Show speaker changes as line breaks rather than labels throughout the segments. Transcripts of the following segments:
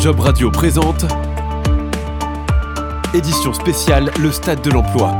Job Radio présente. Édition spéciale Le Stade de l'Emploi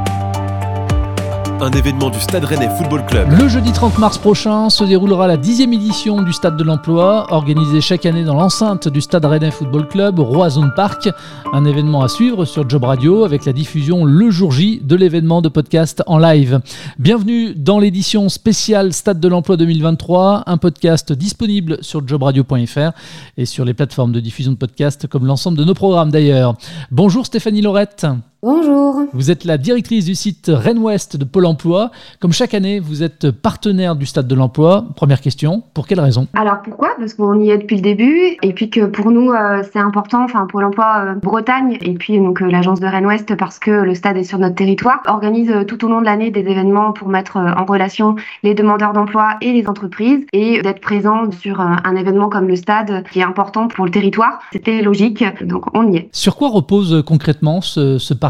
un événement du Stade Rennais Football Club.
Le jeudi 30 mars prochain se déroulera la dixième édition du Stade de l'Emploi, organisée chaque année dans l'enceinte du Stade Rennais Football Club, Roison Park. Un événement à suivre sur Job Radio avec la diffusion le jour J de l'événement de podcast en live. Bienvenue dans l'édition spéciale Stade de l'Emploi 2023, un podcast disponible sur jobradio.fr et sur les plateformes de diffusion de podcasts comme l'ensemble de nos programmes d'ailleurs. Bonjour Stéphanie Laurette.
Bonjour.
Vous êtes la directrice du site Rennes-Ouest de Pôle emploi. Comme chaque année, vous êtes partenaire du Stade de l'Emploi. Première question, pour quelle raison?
Alors pourquoi? Parce qu'on y est depuis le début et puis que pour nous, euh, c'est important, enfin Pôle emploi euh, Bretagne et puis donc euh, l'agence de Rennes-Ouest parce que le stade est sur notre territoire, organise tout au long de l'année des événements pour mettre en relation les demandeurs d'emploi et les entreprises et d'être présent sur un événement comme le stade qui est important pour le territoire. C'était logique, donc on y est.
Sur quoi repose concrètement ce, ce partenariat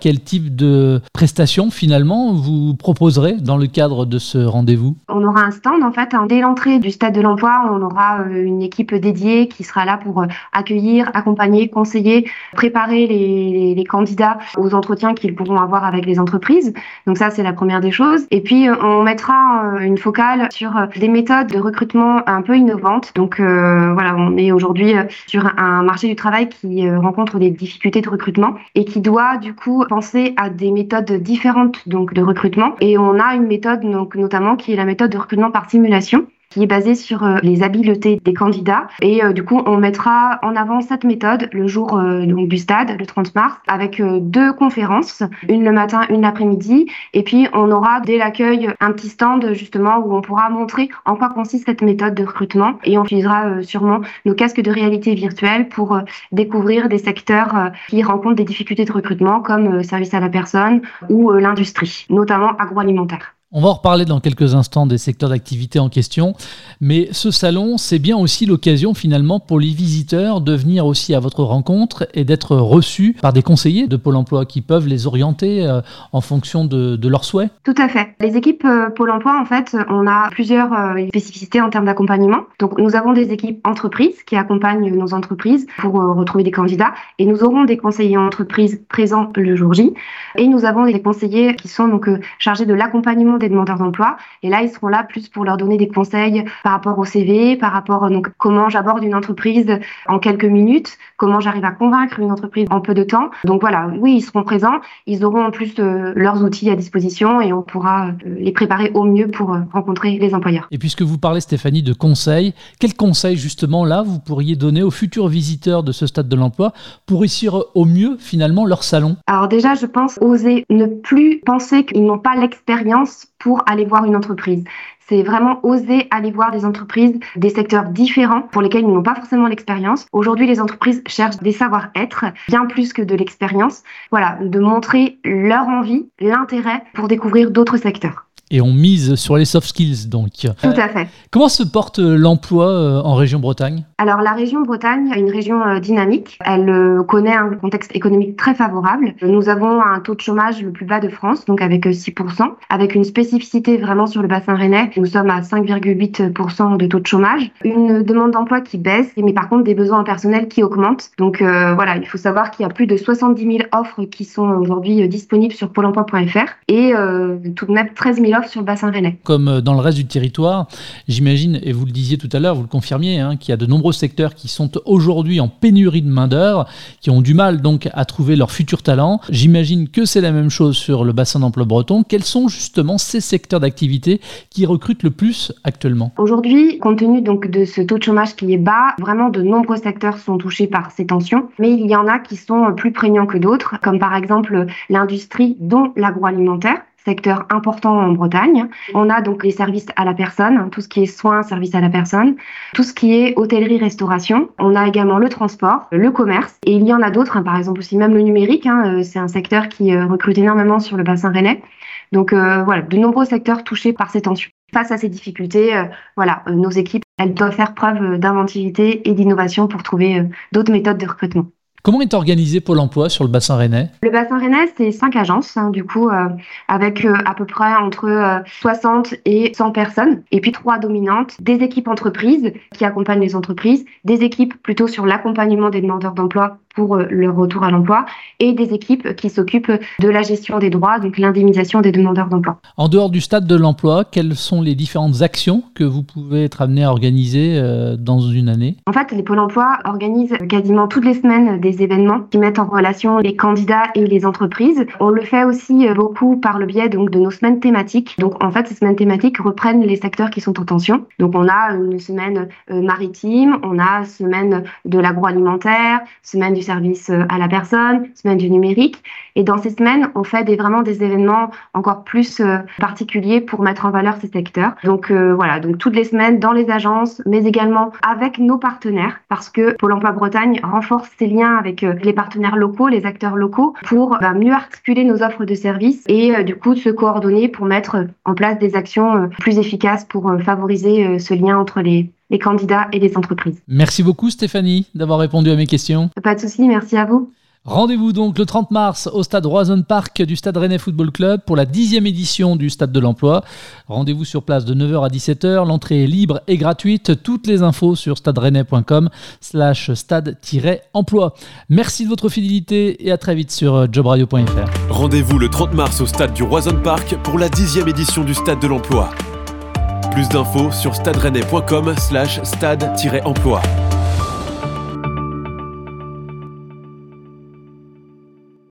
Quel type de prestations finalement vous proposerez dans le cadre de ce rendez-vous?
On aura un stand en fait. Hein. Dès l'entrée du stade de l'emploi, on aura euh, une équipe dédiée qui sera là pour euh, accueillir, accompagner, conseiller, préparer les, candidats aux entretiens qu'ils pourront avoir avec les entreprises. Donc ça, c'est la première des choses. Et puis, euh, on mettra une focale sur des méthodes de recrutement un peu innovantes. Donc voilà, on est aujourd'hui sur un marché du travail qui rencontre des difficultés de recrutement et qui doit du coup penser à des méthodes différentes donc de recrutement. Et on a une méthode donc notamment qui est la méthode de recrutement par simulation qui est basé sur euh, les habiletés des candidats. Et euh, du coup, on mettra en avant cette méthode le jour euh, donc, du stade, le 30 mars, avec deux conférences, une le matin, une l'après-midi. Et puis, on aura dès l'accueil un petit stand justement où on pourra montrer en quoi consiste cette méthode de recrutement. Et on utilisera sûrement nos casques de réalité virtuelle pour découvrir des secteurs qui rencontrent des difficultés de recrutement comme service à la personne ou l'industrie, notamment agroalimentaire.
On va en reparler dans quelques instants des secteurs d'activité en question, mais ce salon, c'est bien aussi l'occasion finalement pour les visiteurs de venir aussi à votre rencontre et d'être reçus par des conseillers de Pôle Emploi qui peuvent les orienter euh, en fonction de, leurs souhaits.
Tout à fait. Les équipes euh, Pôle Emploi, en fait, on a plusieurs euh, spécificités en termes d'accompagnement. Donc, nous avons des équipes entreprises qui accompagnent nos entreprises pour retrouver des candidats, et nous aurons des conseillers entreprises présents le jour J, et nous avons des conseillers qui sont donc chargés de l'accompagnement des demandeurs d'emploi. Et là, ils seront là plus pour leur donner des conseils par rapport au CV, par rapport donc comment j'aborde une entreprise en quelques minutes, comment j'arrive à convaincre une entreprise en peu de temps. Donc voilà, oui, ils seront présents. Ils auront en plus euh, leurs outils à disposition et on pourra euh, les préparer au mieux pour euh, rencontrer les employeurs.
Et puisque vous parlez, Stéphanie, de conseils, quels conseils justement là vous pourriez donner aux futurs visiteurs de ce stade de l'emploi pour réussir au mieux finalement leur salon?
Alors déjà, je pense oser ne plus penser qu'ils n'ont pas l'expérience pour aller voir une entreprise. C'est vraiment oser aller voir des entreprises, des secteurs différents pour lesquels ils n'ont pas forcément l'expérience. Aujourd'hui, les entreprises cherchent des savoir-être bien plus que de l'expérience. Voilà, de montrer leur envie, l'intérêt pour découvrir d'autres secteurs
et on mise sur les soft skills donc. Tout
à fait.
Comment se porte l'emploi euh, en région Bretagne?
Alors la région Bretagne est une région euh, dynamique. Elle euh, connaît un contexte économique très favorable. Nous avons un taux de chômage le plus bas de France, donc avec 6%, avec une spécificité vraiment sur le bassin rennais. Nous sommes à 5,8% de taux de chômage. Une demande d'emploi qui baisse, mais par contre des besoins en personnel qui augmentent. Donc voilà, il faut savoir qu'il y a plus de 70 000 offres qui sont aujourd'hui disponibles sur pôle emploi.fr et tout de même 13 000 sur le bassin rennais.
Comme euh, dans le reste du territoire, j'imagine, et vous le disiez tout à l'heure, vous le confirmiez, hein, qu'il y a de nombreux secteurs qui sont aujourd'hui en pénurie de main-d'œuvre, qui ont du mal donc à trouver leur futur talent. J'imagine que c'est la même chose sur le bassin d'emploi breton. Quels sont justement ces secteurs d'activité qui recrutent le plus actuellement?
Aujourd'hui, compte tenu donc de ce taux de chômage qui est bas, vraiment de nombreux secteurs sont touchés par ces tensions, mais il y en a qui sont plus prégnants que d'autres, comme par exemple l'industrie, dont l'agroalimentaire secteur important en Bretagne. On a donc les services à la personne, tout ce qui est soins, services à la personne, tout ce qui est hôtellerie-restauration. On a également le transport, le commerce, et il y en a d'autres, hein, par exemple aussi même le numérique. Hein, euh, c'est un secteur qui euh, recrute énormément sur le bassin rennais. Donc euh, voilà, de nombreux secteurs touchés par ces tensions. Face à ces difficultés, voilà, nos équipes, elles doivent faire preuve d'inventivité et d'innovation pour trouver d'autres méthodes de recrutement.
Comment est organisé Pôle emploi sur le bassin rennais
Le bassin rennais, c'est cinq agences, hein, du coup, euh, avec euh, à peu près entre 60 et 100 personnes, et puis trois dominantes, des équipes entreprises qui accompagnent les entreprises, des équipes plutôt sur l'accompagnement des demandeurs d'emploi pour euh, leur retour à l'emploi et des équipes qui s'occupent de la gestion des droits, donc l'indemnisation des demandeurs d'emploi.
En dehors du stade de l'emploi, quelles sont les différentes actions que vous pouvez être amené à organiser euh, dans une année?
En fait, les pôles emploi organisent quasiment toutes les semaines des événements qui mettent en relation les candidats et les entreprises. On le fait aussi euh, beaucoup par le biais donc de nos semaines thématiques. Donc en fait, ces semaines thématiques reprennent les secteurs qui sont en tension. Donc on a une semaine maritime, on a semaine de l'agroalimentaire, semaine du service euh, à la personne, semaine du numérique. Et dans ces semaines, on fait des, vraiment des événements encore plus euh, particuliers pour mettre en valeur ces secteurs. Donc euh, voilà, donc toutes les semaines dans les agences, mais également avec nos partenaires, parce que Pôle Emploi Bretagne renforce ses liens avec les partenaires locaux, les acteurs locaux, pour mieux articuler nos offres de services et du coup se coordonner pour mettre en place des actions plus efficaces pour favoriser ce lien entre les les candidats et les entreprises.
Merci beaucoup Stéphanie d'avoir répondu à mes questions.
Pas de souci, merci à vous.
Rendez-vous donc le 30 mars au stade Roison Park du Stade Rennais Football Club pour la dixième édition du Stade de l'Emploi. Rendez-vous sur place de 9h à 17h. L'entrée est libre et gratuite. Toutes les infos sur staderennais.com slash stade-emploi. Merci de votre fidélité et à très vite sur jobradio.fr.
Rendez-vous le 30 mars au stade du Roison Park pour la dixième édition du Stade de l'Emploi. Plus d'infos sur stade slash stade-emploi.